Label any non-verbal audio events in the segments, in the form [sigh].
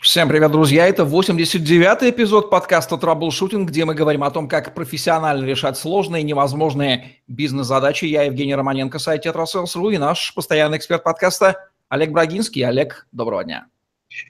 Всем привет, друзья! Это 89-й эпизод подкаста «Траблшутинг», где мы говорим о том, как профессионально решать сложные и невозможные бизнес-задачи. Я Евгений Романенко, сайт «Тетрасселс.ру» и наш постоянный эксперт подкаста Олег Брагинский. Олег, доброго дня!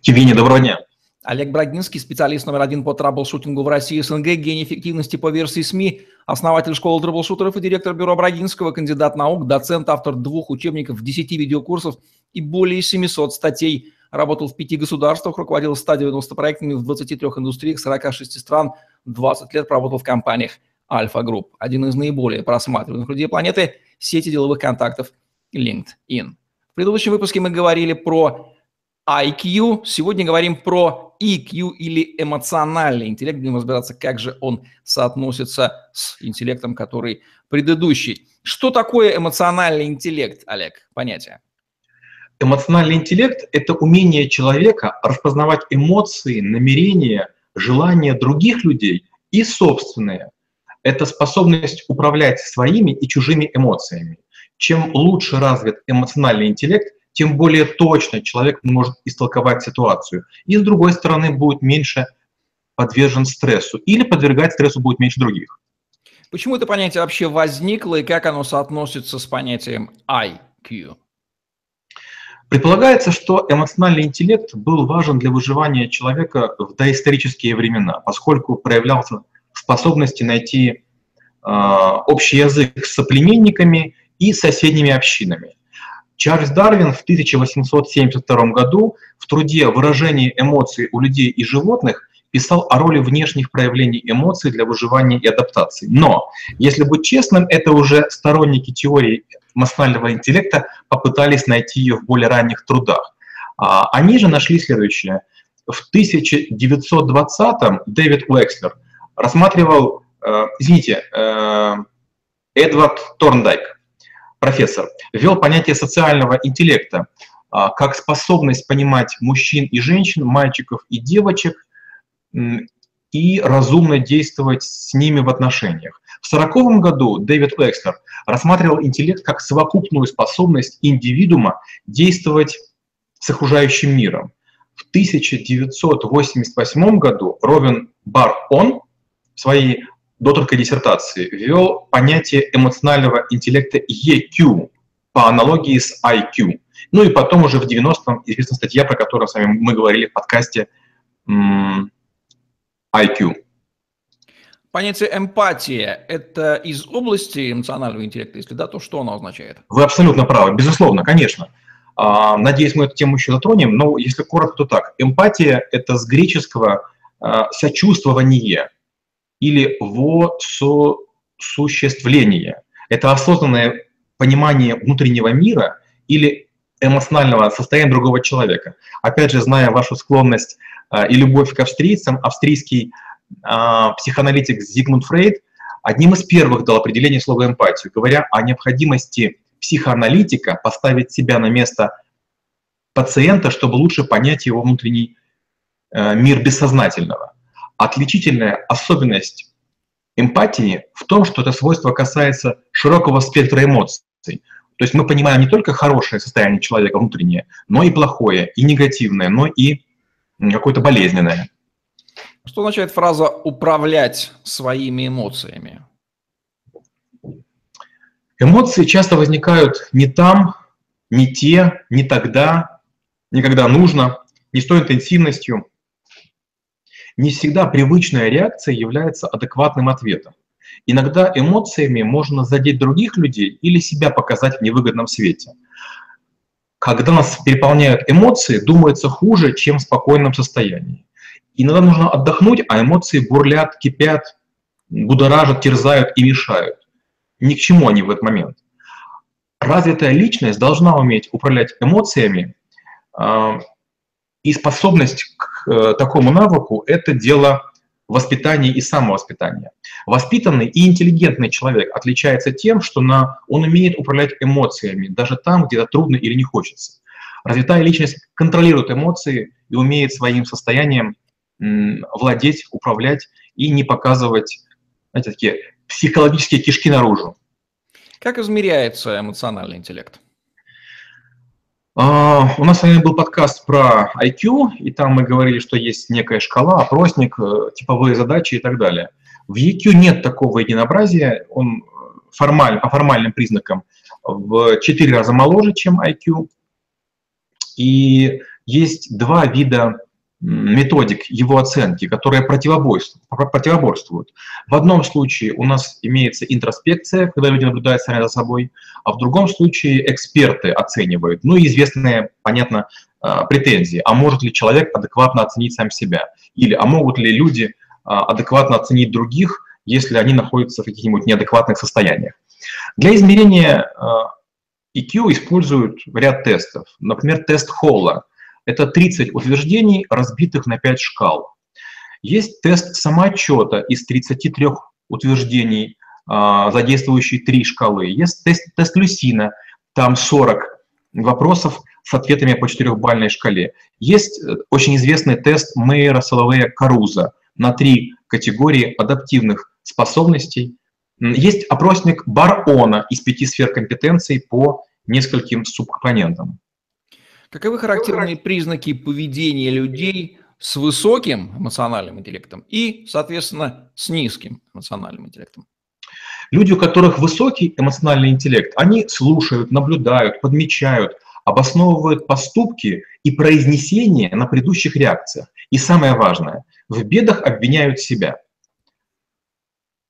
Евгений, доброго дня! Олег Брагинский, специалист номер один по траблшутингу в России и СНГ, гений эффективности по версии СМИ, основатель школы траблшутеров и директор бюро Брагинского, кандидат наук, доцент, автор двух учебников, 10 видеокурсов и более 700 статей – работал в пяти государствах, руководил 190 проектами в 23 индустриях 46 стран, 20 лет проработал в компаниях Альфа Групп, один из наиболее просматриваемых людей планеты, сети деловых контактов LinkedIn. В предыдущем выпуске мы говорили про IQ, сегодня говорим про EQ или эмоциональный интеллект, будем разбираться, как же он соотносится с интеллектом, который предыдущий. Что такое эмоциональный интеллект, Олег, понятие? Эмоциональный интеллект – это умение человека распознавать эмоции, намерения, желания других людей и собственные. Это способность управлять своими и чужими эмоциями. Чем лучше развит эмоциональный интеллект, тем более точно человек может истолковать ситуацию. И с другой стороны, будет меньше подвержен стрессу или подвергать стрессу будет меньше других. Почему это понятие вообще возникло и как оно соотносится с понятием IQ? Предполагается, что эмоциональный интеллект был важен для выживания человека в доисторические времена, поскольку проявлялся в способности найти э, общий язык с соплеменниками и соседними общинами. Чарльз Дарвин в 1872 году в труде «Выражение эмоций у людей и животных» писал о роли внешних проявлений эмоций для выживания и адаптации. Но, если быть честным, это уже сторонники теории эмоционального интеллекта попытались найти ее в более ранних трудах. А, они же нашли следующее. В 1920-м Дэвид Уэкслер рассматривал, э, извините, э, Эдвард Торндайк, профессор, ввел понятие социального интеллекта а, как способность понимать мужчин и женщин, мальчиков и девочек и разумно действовать с ними в отношениях. В 1940 году Дэвид Векслер рассматривал интеллект как совокупную способность индивидуума действовать с окружающим миром. В 1988 году Робин Бар-Он в своей докторской диссертации ввел понятие эмоционального интеллекта EQ по аналогии с IQ. Ну и потом уже в 90-м известна статья, про которую с вами мы говорили в подкасте IQ. Понятие эмпатия – это из области эмоционального интеллекта? Если да, то что оно означает? Вы абсолютно правы, безусловно, конечно. А, надеюсь, мы эту тему еще затронем, но если коротко, то так. Эмпатия – это с греческого а, сочувствование или восуществление. Это осознанное понимание внутреннего мира или эмоционального состояния другого человека. Опять же, зная вашу склонность а, и любовь к австрийцам, австрийский а, психоаналитик Зигмунд Фрейд одним из первых дал определение слова эмпатию, говоря о необходимости психоаналитика поставить себя на место пациента, чтобы лучше понять его внутренний э, мир бессознательного. Отличительная особенность эмпатии в том, что это свойство касается широкого спектра эмоций. То есть мы понимаем не только хорошее состояние человека внутреннее, но и плохое, и негативное, но и какое-то болезненное. Что означает фраза «управлять своими эмоциями»? Эмоции часто возникают не там, не те, не тогда, не когда нужно, не с той интенсивностью. Не всегда привычная реакция является адекватным ответом. Иногда эмоциями можно задеть других людей или себя показать в невыгодном свете. Когда нас переполняют эмоции, думается хуже, чем в спокойном состоянии. Иногда нужно отдохнуть, а эмоции бурлят, кипят, будоражат, терзают и мешают. Ни к чему они в этот момент. Развитая личность должна уметь управлять эмоциями, э, и способность к э, такому навыку – это дело воспитания и самовоспитания. Воспитанный и интеллигентный человек отличается тем, что на, он умеет управлять эмоциями, даже там, где это трудно или не хочется. Развитая личность контролирует эмоции и умеет своим состоянием владеть, управлять и не показывать, знаете, такие психологические кишки наружу. Как измеряется эмоциональный интеллект? Uh, у нас с был подкаст про IQ, и там мы говорили, что есть некая шкала, опросник, э, типовые задачи и так далее. В EQ нет такого единообразия, он формаль, по формальным признакам в 4 раза моложе, чем IQ. И есть два вида методик его оценки, которые противоборствуют. В одном случае у нас имеется интроспекция, когда люди наблюдают сами за собой, а в другом случае эксперты оценивают, ну и известные, понятно, а, претензии. А может ли человек адекватно оценить сам себя? Или а могут ли люди а, адекватно оценить других, если они находятся в каких-нибудь неадекватных состояниях? Для измерения EQ а, используют ряд тестов. Например, тест Холла – это 30 утверждений, разбитых на 5 шкал. Есть тест самоотчета из 33 утверждений, а, задействующий 3 шкалы. Есть тест, тест Люсина, там 40 вопросов с ответами по 4-бальной шкале. Есть э, очень известный тест Мейера Соловея Каруза на три категории адаптивных способностей. Есть опросник Барона из пяти сфер компетенций по нескольким субкомпонентам. Каковы характерные признаки поведения людей с высоким эмоциональным интеллектом и, соответственно, с низким эмоциональным интеллектом? Люди, у которых высокий эмоциональный интеллект, они слушают, наблюдают, подмечают, обосновывают поступки и произнесения на предыдущих реакциях. И самое важное, в бедах обвиняют себя.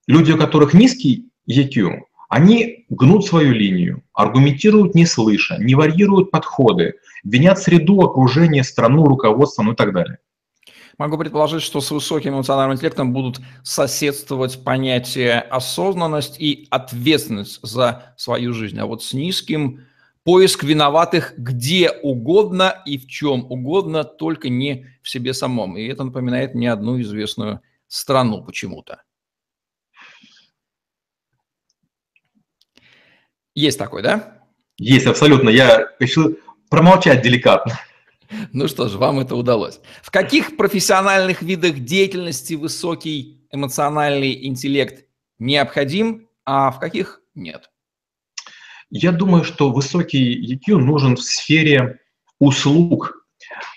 Люди, у которых низкий EQ, они гнут свою линию, аргументируют не слыша, не варьируют подходы, винят среду, окружение, страну, руководство, ну и так далее. Могу предположить, что с высоким эмоциональным интеллектом будут соседствовать понятия осознанность и ответственность за свою жизнь, а вот с низким поиск виноватых где угодно и в чем угодно, только не в себе самом. И это напоминает мне одну известную страну почему-то. Есть такой, да? Есть, абсолютно. Я решил промолчать деликатно. [laughs] Ну что ж, вам это удалось. В каких профессиональных видах деятельности высокий эмоциональный интеллект необходим, а в каких нет? Я думаю, что высокий EQ нужен в сфере услуг,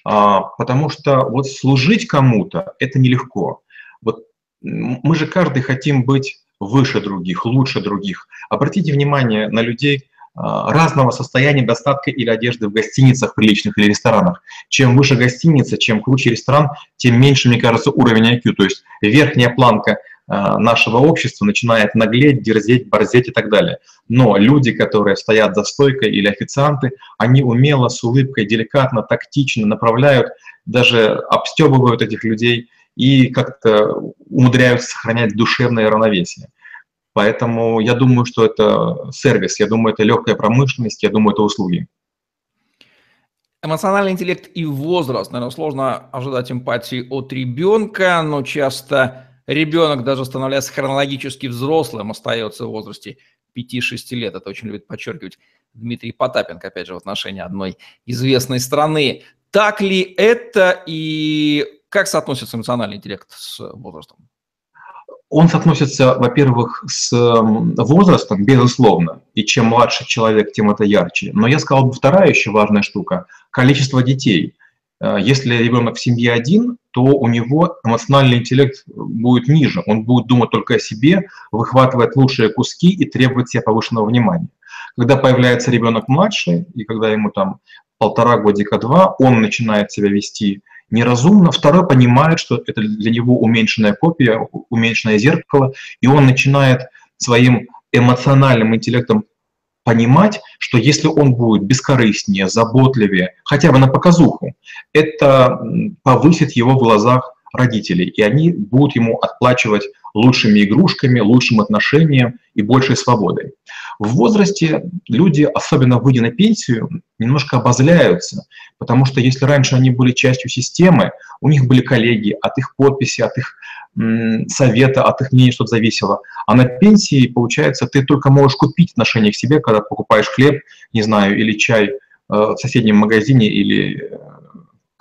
а, потому что вот служить кому-то – это нелегко. Вот мы же каждый хотим быть выше других, лучше других. Обратите внимание на людей а, разного состояния достатка или одежды в гостиницах приличных или ресторанах. Чем выше гостиница, чем круче ресторан, тем меньше, мне кажется, уровень IQ. То есть верхняя планка а, нашего общества начинает наглеть, дерзеть, борзеть и так далее. Но люди, которые стоят за стойкой или официанты, они умело, с улыбкой, деликатно, тактично направляют, даже обстебывают этих людей и как-то умудряются сохранять душевное равновесие. Поэтому я думаю, что это сервис, я думаю, это легкая промышленность, я думаю, это услуги. Эмоциональный интеллект и возраст. Наверное, сложно ожидать эмпатии от ребенка, но часто ребенок, даже становляясь хронологически взрослым, остается в возрасте 5-6 лет. Это очень любит подчеркивать Дмитрий Потапенко, опять же, в отношении одной известной страны. Так ли это и как соотносится эмоциональный интеллект с возрастом? Он соотносится, во-первых, с возрастом, безусловно, и чем младше человек, тем это ярче. Но я сказал бы вторая еще важная штука – количество детей. Э, если ребенок в семье один, то у него эмоциональный интеллект будет ниже. Он будет думать только о себе, выхватывать лучшие куски и требовать себе повышенного внимания. Когда появляется ребенок младший, и когда ему там полтора годика, два, он начинает себя вести неразумно. Второй понимает, что это для него уменьшенная копия, уменьшенное зеркало, и он начинает своим эмоциональным интеллектом понимать, что если он будет бескорыстнее, заботливее, хотя бы на показуху, это повысит его в глазах родителей, и они будут ему отплачивать лучшими игрушками, лучшим отношением и большей свободой. В возрасте люди, особенно выйдя на пенсию, немножко обозляются, потому что если раньше они были частью системы, у них были коллеги, от их подписи, от их совета, от их мнения что-то зависело. А на пенсии, получается, ты только можешь купить отношение к себе, когда покупаешь хлеб, не знаю, или чай э, в соседнем магазине или э,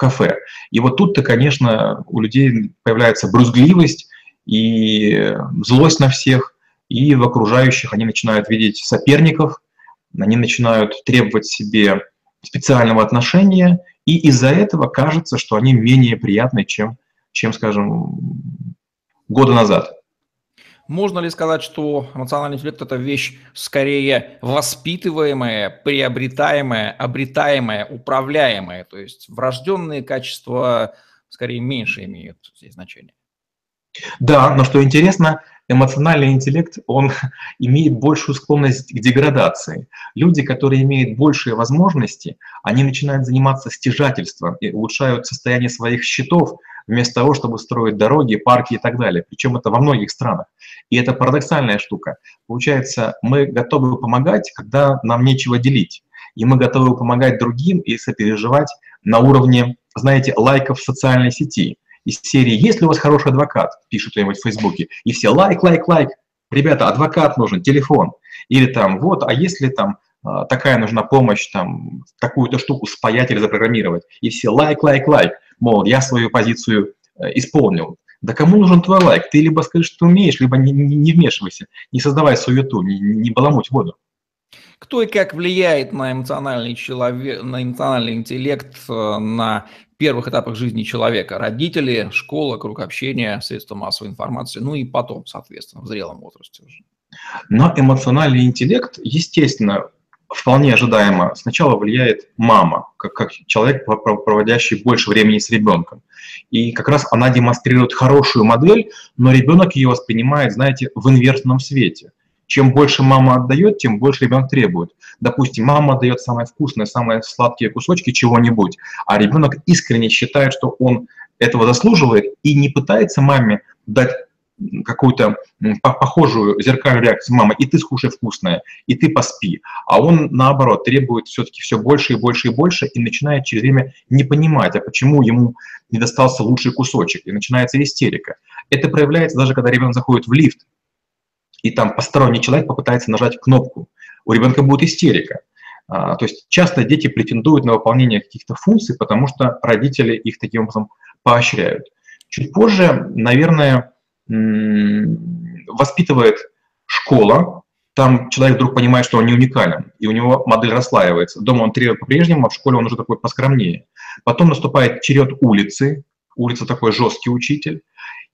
кафе. И вот тут-то, конечно, у людей появляется брюзгливость и злость на всех, и в окружающих они начинают видеть соперников, они начинают требовать себе специального отношения, и из-за этого кажется, что они менее приятны, чем, чем скажем, года назад. Можно ли сказать, что эмоциональный интеллект – это вещь скорее воспитываемая, приобретаемая, обретаемая, управляемая? То есть врожденные качества скорее меньше имеют здесь значение. Да, но что интересно, эмоциональный интеллект, он [laughs] имеет большую склонность к деградации. Люди, которые имеют большие возможности, они начинают заниматься стяжательством и улучшают состояние своих счетов, вместо того, чтобы строить дороги, парки и так далее. Причем это во многих странах. И это парадоксальная штука. Получается, мы готовы помогать, когда нам нечего делить. И мы готовы помогать другим и сопереживать на уровне, знаете, лайков в социальной сети из серии «Есть ли у вас хороший адвокат?» пишет кто-нибудь в Фейсбуке, и все «Лайк, лайк, лайк!» Ребята, адвокат нужен, телефон. Или там, вот, а если там а, такая нужна помощь, там, такую-то штуку спаять или запрограммировать. И все лайк, лайк, лайк. Мол, я свою позицию э, исполнил. Да кому нужен твой лайк? Ты либо скажешь, что умеешь, либо не, не, не вмешивайся. Не создавай суету, не, не баламуть воду. Кто и как влияет на эмоциональный, человек, на эмоциональный интеллект э, на первых этапах жизни человека. Родители, школа, круг общения, средства массовой информации, ну и потом, соответственно, в зрелом возрасте уже. На эмоциональный интеллект, естественно, вполне ожидаемо, сначала влияет мама, как, как человек, проводящий больше времени с ребенком. И как раз она демонстрирует хорошую модель, но ребенок ее воспринимает, знаете, в инверсном свете – чем больше мама отдает, тем больше ребенок требует. Допустим, мама дает самое вкусное, самые сладкие кусочки чего-нибудь, а ребенок искренне считает, что он этого заслуживает и не пытается маме дать какую-то похожую зеркальную реакцию мама, и ты скушай вкусное, и ты поспи. А он, наоборот, требует все-таки все больше и больше и больше, и начинает через время не понимать, а почему ему не достался лучший кусочек, и начинается истерика. Это проявляется даже, когда ребенок заходит в лифт, и там посторонний человек попытается нажать кнопку, у ребенка будет истерика. А, то есть часто дети претендуют на выполнение каких-то функций, потому что родители их таким образом поощряют. Чуть позже, наверное, воспитывает школа, там человек вдруг понимает, что он не уникален, и у него модель расслаивается. Дома он требует по-прежнему, а в школе он уже такой поскромнее. Потом наступает черед улицы, улица такой жесткий учитель,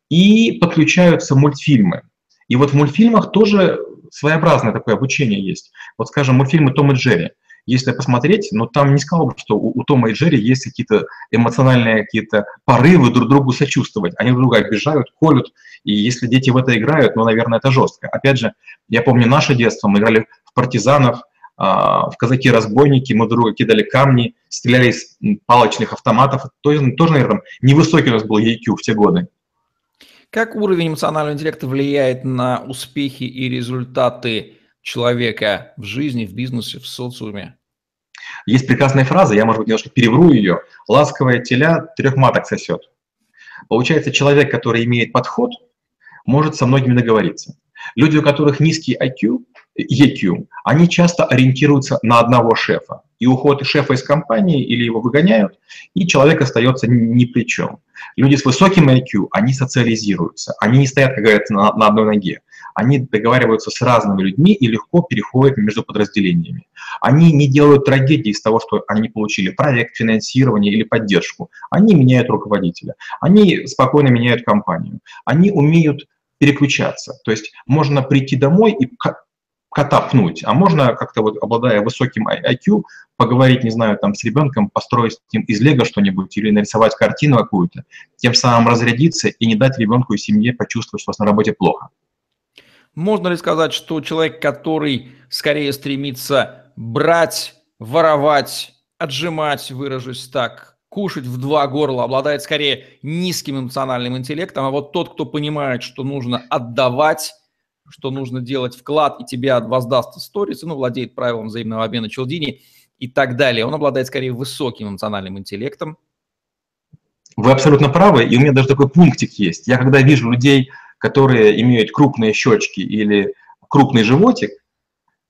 и подключаются мультфильмы. И вот в мультфильмах тоже своеобразное такое обучение есть. Вот, скажем, мультфильмы «Том и Джерри». Если посмотреть, но ну, там не сказал бы, что у, у Тома и Джерри есть какие-то эмоциональные какие-то порывы друг другу сочувствовать. Они друг друга обижают, колют, и если дети в это играют, ну, наверное, это жестко. Опять же, я помню наше детство, мы играли в партизанов, а, в казаки-разбойники, мы друг друга кидали камни, стреляли из палочных автоматов. Тоже, тоже наверное, невысокий у нас был EQ в те годы. Как уровень эмоционального интеллекта влияет на успехи и результаты человека в жизни, в бизнесе, в социуме? Есть прекрасная фраза, я, может быть, немножко перевру ее. «Ласковая теля трех маток сосет». Получается, человек, который имеет подход, может со многими договориться. Люди, у которых низкий IQ, EQ, они часто ориентируются на одного шефа. И уход шефа из компании или его выгоняют, и человек остается ни при чем. Люди с высоким IQ, они социализируются, они не стоят, как говорится, на, на одной ноге. Они договариваются с разными людьми и легко переходят между подразделениями. Они не делают трагедии из того, что они получили проект, финансирование или поддержку. Они меняют руководителя. Они спокойно меняют компанию. Они умеют переключаться. То есть можно прийти домой и кота пнуть, а можно как-то вот, обладая высоким IQ, поговорить, не знаю, там с ребенком, построить с ним из лего что-нибудь или нарисовать картину какую-то, тем самым разрядиться и не дать ребенку и семье почувствовать, что у вас на работе плохо. Можно ли сказать, что человек, который скорее стремится брать, воровать, отжимать, выражусь так, кушать в два горла, обладает скорее низким эмоциональным интеллектом, а вот тот, кто понимает, что нужно отдавать, что нужно делать вклад, и тебя воздаст сторис, ну, владеет правилом взаимного обмена Челдини и так далее. Он обладает скорее высоким эмоциональным интеллектом. Вы абсолютно правы, и у меня даже такой пунктик есть. Я когда вижу людей, которые имеют крупные щечки или крупный животик,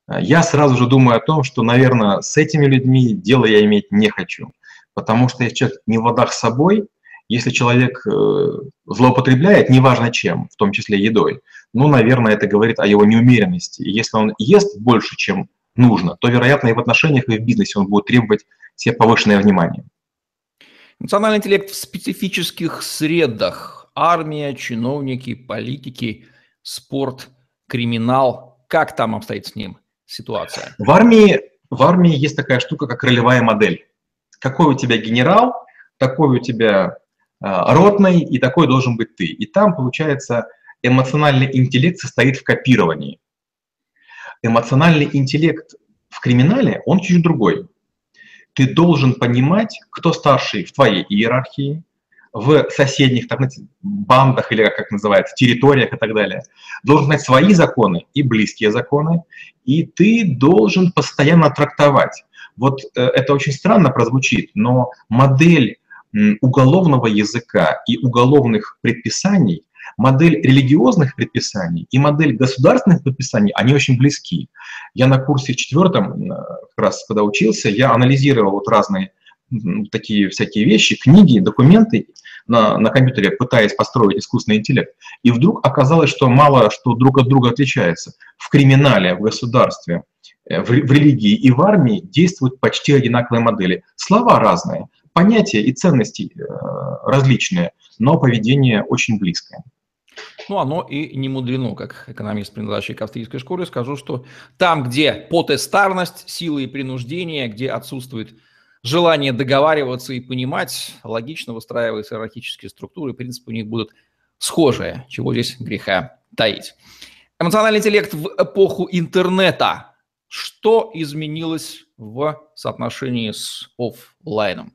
я сразу же думаю о том, что, наверное, с этими людьми дело я иметь не хочу. Потому что если человек не в ладах с собой, если человек э, злоупотребляет, неважно чем, в том числе едой, ну, наверное, это говорит о его неумеренности. И если он ест больше, чем нужно, то, вероятно, и в отношениях, и в бизнесе он будет требовать себе повышенное внимание. Национальный интеллект в специфических средах. Армия, чиновники, политики, спорт, криминал. Как там обстоит с ним ситуация? В армии, в армии есть такая штука, как ролевая модель. Какой у тебя генерал, такой у тебя э, ротный, и такой должен быть ты. И там, получается, эмоциональный интеллект состоит в копировании. Эмоциональный интеллект в криминале, он чуть другой ты должен понимать, кто старший в твоей иерархии, в соседних так, знаете, бандах или как называется, территориях и так далее. Должен знать свои законы и близкие законы, и ты должен постоянно трактовать. Вот э, это очень странно прозвучит, но модель уголовного языка и уголовных предписаний модель религиозных предписаний и модель государственных предписаний, они очень близки. Я на курсе четвертом, э, как раз когда учился, я анализировал вот разные такие всякие вещи, книги, документы на, на компьютере, пытаясь построить искусственный интеллект. И вдруг оказалось, что мало что друг от друга отличается. В криминале, в государстве, э, в, в религии и в армии действуют почти одинаковые модели. Слова разные, понятия и ценности э, различные, но поведение очень близкое. Ну, оно и не мудрено, как экономист, принадлежащий к австрийской школе, скажу, что там, где потестарность, сила и принуждение, где отсутствует желание договариваться и понимать, логично выстраиваются иерархические структуры, принципы у них будут схожие, чего здесь греха таить. Эмоциональный интеллект в эпоху интернета. Что изменилось в соотношении с офлайном?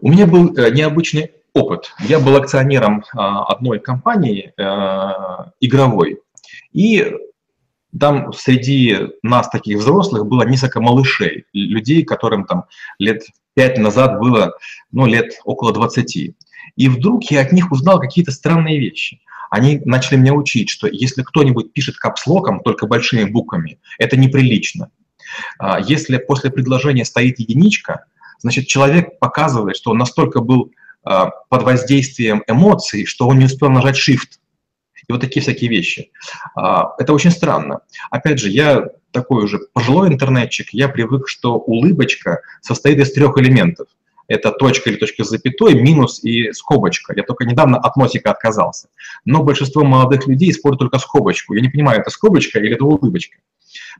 У меня был э, необычный опыт. Я был акционером а, одной компании а, игровой, и там среди нас, таких взрослых, было несколько малышей, людей, которым там лет пять назад было, ну, лет около 20. И вдруг я от них узнал какие-то странные вещи. Они начали меня учить, что если кто-нибудь пишет капслоком, только большими буквами, это неприлично. А, если после предложения стоит единичка, значит, человек показывает, что он настолько был а, под воздействием эмоций, что он не успел нажать Shift. И вот такие всякие вещи. А, это очень странно. Опять же, я такой уже пожилой интернетчик, я привык, что улыбочка состоит из трех элементов. Это точка или точка с запятой, минус и скобочка. Я только недавно от носика отказался. Но большинство молодых людей используют только скобочку. Я не понимаю, это скобочка или это улыбочка.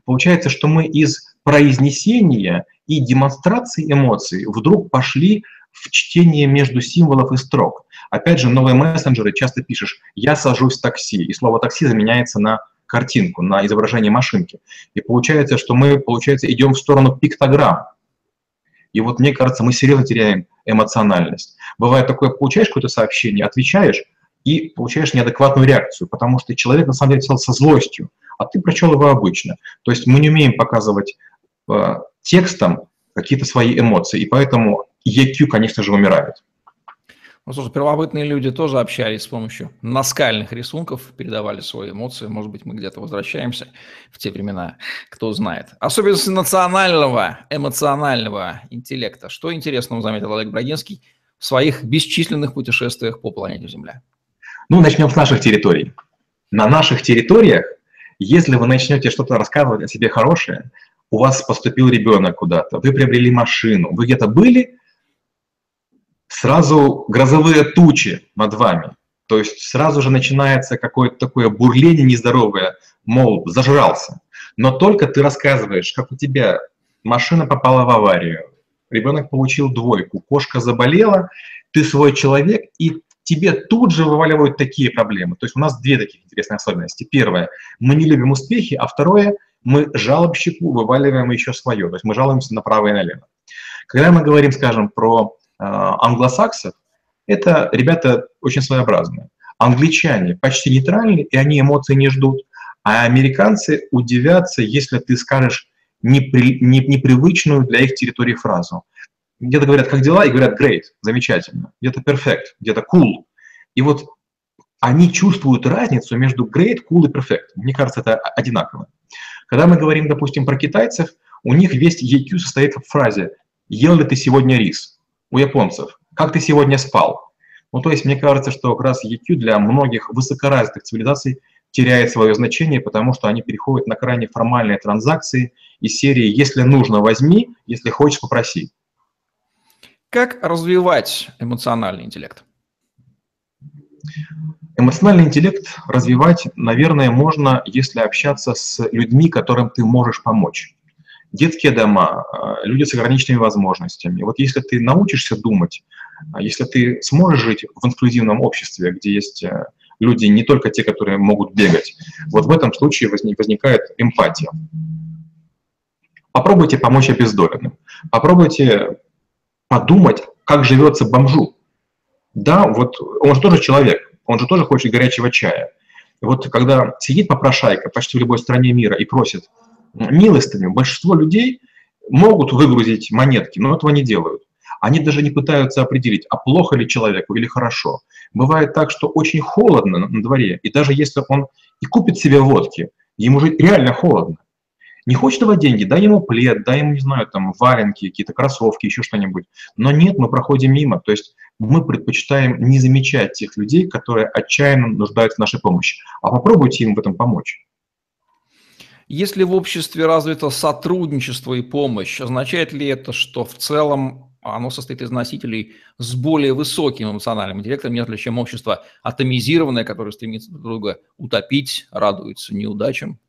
Получается, что мы из произнесения и демонстрации эмоций вдруг пошли в чтение между символов и строк. Опять же, новые мессенджеры часто пишешь «я сажусь в такси», и слово «такси» заменяется на картинку, на изображение машинки. И получается, что мы, получается, идем в сторону пиктограмм. И вот мне кажется, мы серьезно теряем эмоциональность. Бывает такое, получаешь какое-то сообщение, отвечаешь, и получаешь неадекватную реакцию, потому что человек на самом деле писал со злостью, а ты прочел его обычно. То есть мы не умеем показывать э, текстом какие-то свои эмоции, и поэтому EQ, конечно же, умирает. Ну, слушай, первобытные люди тоже общались с помощью наскальных рисунков, передавали свои эмоции. Может быть, мы где-то возвращаемся в те времена, кто знает. Особенности национального, эмоционального интеллекта. Что интересного заметил Олег Брагинский в своих бесчисленных путешествиях по планете Земля? Ну, начнем с наших территорий. На наших территориях, если вы начнете что-то рассказывать о себе хорошее, у вас поступил ребенок куда-то, вы приобрели машину, вы где-то были, сразу грозовые тучи над вами. То есть сразу же начинается какое-то такое бурление нездоровое, мол, зажрался. Но только ты рассказываешь, как у тебя машина попала в аварию, ребенок получил двойку, кошка заболела, ты свой человек, и тебе тут же вываливают такие проблемы. То есть у нас две таких интересные особенности. Первое, мы не любим успехи, а второе, мы жалобщику вываливаем еще свое. То есть мы жалуемся направо и налево. Когда мы говорим, скажем, про англосаксов, это ребята очень своеобразные. Англичане почти нейтральны, и они эмоций не ждут. А американцы удивятся, если ты скажешь непри, не, непривычную для их территории фразу. Где-то говорят, как дела, и говорят, great, замечательно. Где-то perfect, где-то cool. И вот они чувствуют разницу между great, cool и perfect. Мне кажется, это одинаково. Когда мы говорим, допустим, про китайцев, у них весь EQ состоит в фразе «Ел ли ты сегодня рис?» У японцев. Как ты сегодня спал? Ну, то есть, мне кажется, что как раз EQ для многих высокоразвитых цивилизаций теряет свое значение, потому что они переходят на крайне формальные транзакции из серии «если нужно, возьми, если хочешь, попроси». Как развивать эмоциональный интеллект? Эмоциональный интеллект развивать, наверное, можно, если общаться с людьми, которым ты можешь помочь. Детские дома, э, люди с ограниченными возможностями. Вот если ты научишься думать, а если ты сможешь жить в инклюзивном обществе, где есть э, люди не только те, которые могут бегать, вот в этом случае возникает эмпатия. Попробуйте помочь обездоленным. Попробуйте подумать, как живется бомжу. Да, вот он же тоже человек, он же тоже хочет горячего чая. Вот когда сидит попрошайка почти в любой стране мира и просит милостыню, большинство людей могут выгрузить монетки, но этого не делают. Они даже не пытаются определить, а плохо ли человеку или хорошо. Бывает так, что очень холодно на дворе, и даже если он и купит себе водки, ему же реально холодно. Не хочет давать деньги, дай ему плед, дай ему, не знаю, там, валенки, какие-то кроссовки, еще что-нибудь. Но нет, мы проходим мимо. То есть мы предпочитаем не замечать тех людей, которые отчаянно нуждаются в нашей помощи. А попробуйте им в этом помочь. Если в обществе развито сотрудничество и помощь, означает ли это, что в целом оно состоит из носителей с более высоким эмоциональным интеллектом, нежели чем общество атомизированное, которое стремится друг друга утопить, радуется неудачам?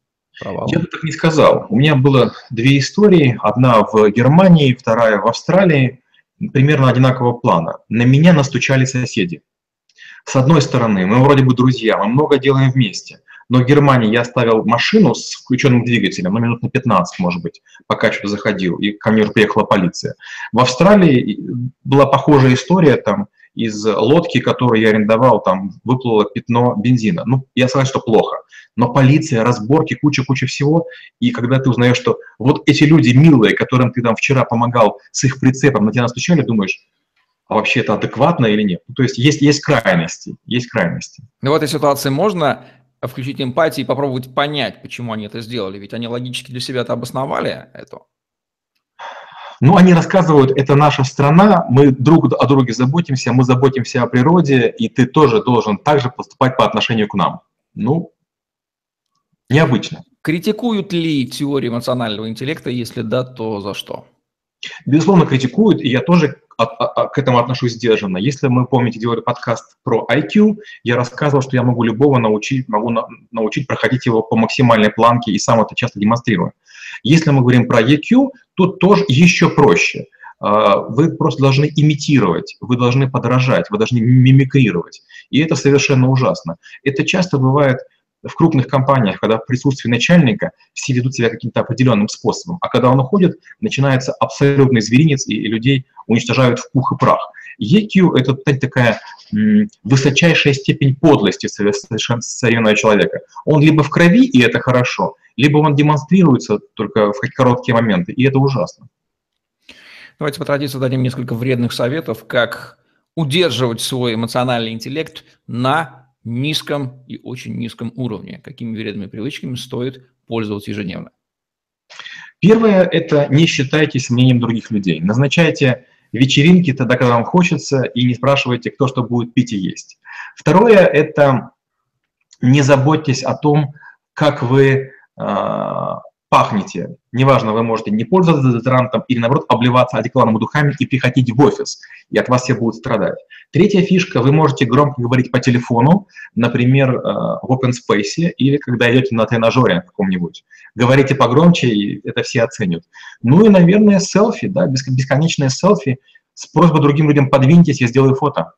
провал? Я бы так не сказал. У меня было две истории. Одна в Германии, вторая в Австралии, примерно одинакового плана. На меня настучали соседи. С одной стороны, мы вроде бы друзья, мы много делаем вместе. Но в Германии я оставил машину с включенным двигателем, ну, минут на 15, может быть, пока что заходил, и ко мне уже приехала полиция. В Австралии была похожая история, там из лодки, которую я арендовал, там выплыло пятно бензина. Ну, я согласен, что плохо но полиция, разборки, куча-куча всего. И когда ты узнаешь, что вот эти люди милые, которым ты там вчера помогал с их прицепом, на тебя настучали, думаешь, а вообще это адекватно или нет? Ну, то есть есть, есть крайности, есть крайности. Но в этой ситуации можно включить эмпатию и попробовать понять, почему они это сделали, ведь они логически для себя это обосновали, это. Ну, они рассказывают, это наша страна, мы друг о друге заботимся, мы заботимся о природе, и ты тоже должен также поступать по отношению к нам. Ну, Необычно. Критикуют ли теорию эмоционального интеллекта? Если да, то за что? Безусловно, критикуют, и я тоже к этому отношусь сдержанно. Если мы, помните, делали подкаст про IQ, я рассказывал, что я могу любого научить, могу на, научить проходить его по максимальной планке и сам это часто демонстрирую. Если мы говорим про EQ, тут тоже еще проще. А, вы просто должны имитировать, вы должны подражать, вы должны мимикрировать. И это совершенно ужасно. Это часто бывает в крупных компаниях, когда в присутствии начальника все ведут себя каким-то определенным способом, а когда он уходит, начинается абсолютный зверинец, и людей уничтожают в пух и прах. EQ – это такая высочайшая степень подлости современного человека. Он либо в крови, и это хорошо, либо он демонстрируется только в короткие моменты, и это ужасно. Давайте по традиции дадим несколько вредных советов, как удерживать свой эмоциональный интеллект на низком и очень низком уровне. Какими вредными привычками стоит пользоваться ежедневно? Первое – это не считайтесь мнением других людей. Назначайте вечеринки тогда, когда вам хочется, и не спрашивайте, кто что будет пить и есть. Второе – это не заботьтесь о том, как вы а, пахнете. Неважно, вы можете не пользоваться дезодорантом или, наоборот, обливаться одеколоном духами и приходить в офис, и от вас все будут страдать. Третья фишка, вы можете громко говорить по телефону, например, э, в open space или когда идете на тренажере каком-нибудь. Говорите погромче, и это все оценят. Ну и, наверное, селфи, да, бесконечное селфи с просьбой другим людям подвиньтесь, я сделаю фото.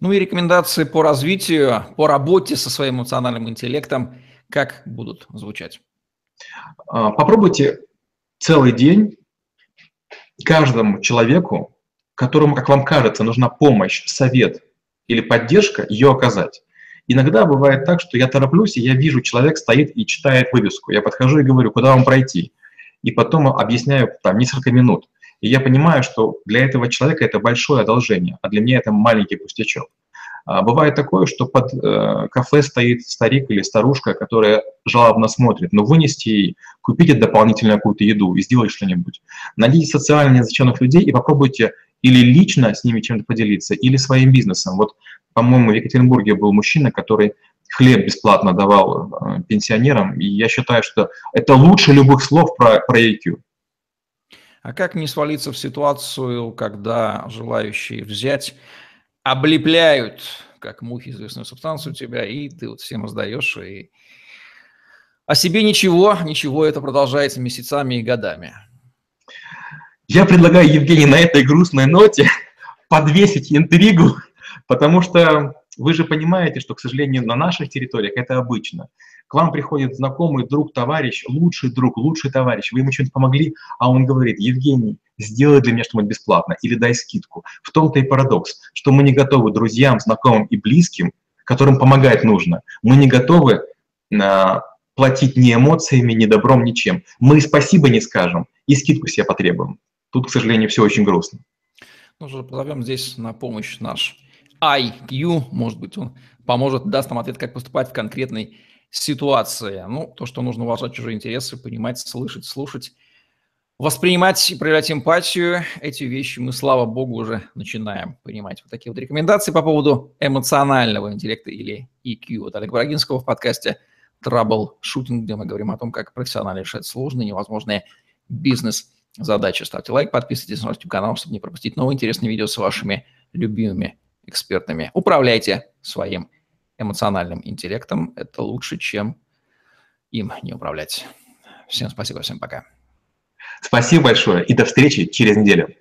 Ну и рекомендации по развитию, по работе со своим эмоциональным интеллектом, как будут звучать? А, попробуйте целый день каждому человеку, которому, как вам кажется, нужна помощь, совет или поддержка, ее оказать. Иногда бывает так, что я тороплюсь, и я вижу, человек стоит и читает вывеску. Я подхожу и говорю, куда вам пройти. И потом объясняю там несколько минут. И я понимаю, что для этого человека это большое одолжение, а для меня это маленький пустячок. А бывает такое, что под э, кафе стоит старик или старушка, которая жалобно смотрит, но вынести ей, купите дополнительную какую-то еду и сделать что-нибудь. Найдите социально незащищенных людей и попробуйте или лично с ними чем-то поделиться, или своим бизнесом. Вот, по-моему, в Екатеринбурге был мужчина, который хлеб бесплатно давал э, пенсионерам, и я считаю, что это лучше любых слов про, про EQ. А как не свалиться в ситуацию, когда желающие взять облепляют, как мухи, известную субстанцию тебя, и ты вот всем раздаешь, и о себе ничего, ничего, это продолжается месяцами и годами. Я предлагаю, Евгений, на этой грустной ноте подвесить интригу, потому что вы же понимаете, что, к сожалению, на наших территориях это обычно. К вам приходит знакомый друг, товарищ, лучший друг, лучший товарищ, вы ему что-нибудь помогли, а он говорит, Евгений, сделай для меня что-нибудь бесплатно или дай скидку. В том-то и парадокс, что мы не готовы друзьям, знакомым и близким, которым помогать нужно, мы не готовы а, платить ни эмоциями, ни добром, ничем. Мы спасибо не скажем и скидку себе потребуем. Тут, к сожалению, все очень грустно. Ну же, позовем здесь на помощь наш IQ, может быть, он поможет, даст нам ответ, как поступать в конкретной ситуации. Ну, то, что нужно уважать чужие интересы, понимать, слышать, слушать, воспринимать и проявлять эмпатию. Эти вещи мы, слава богу, уже начинаем понимать. Вот такие вот рекомендации по поводу эмоционального интеллекта или EQ от Олега Брагинского в подкасте Trouble Shooting, где мы говорим о том, как профессионально решать сложные, невозможные бизнес-задачи. Ставьте лайк, подписывайтесь на YouTube канал, чтобы не пропустить новые интересные видео с вашими любимыми экспертами. Управляйте своим эмоциональным интеллектом. Это лучше, чем им не управлять. Всем спасибо, всем пока. Спасибо большое и до встречи через неделю.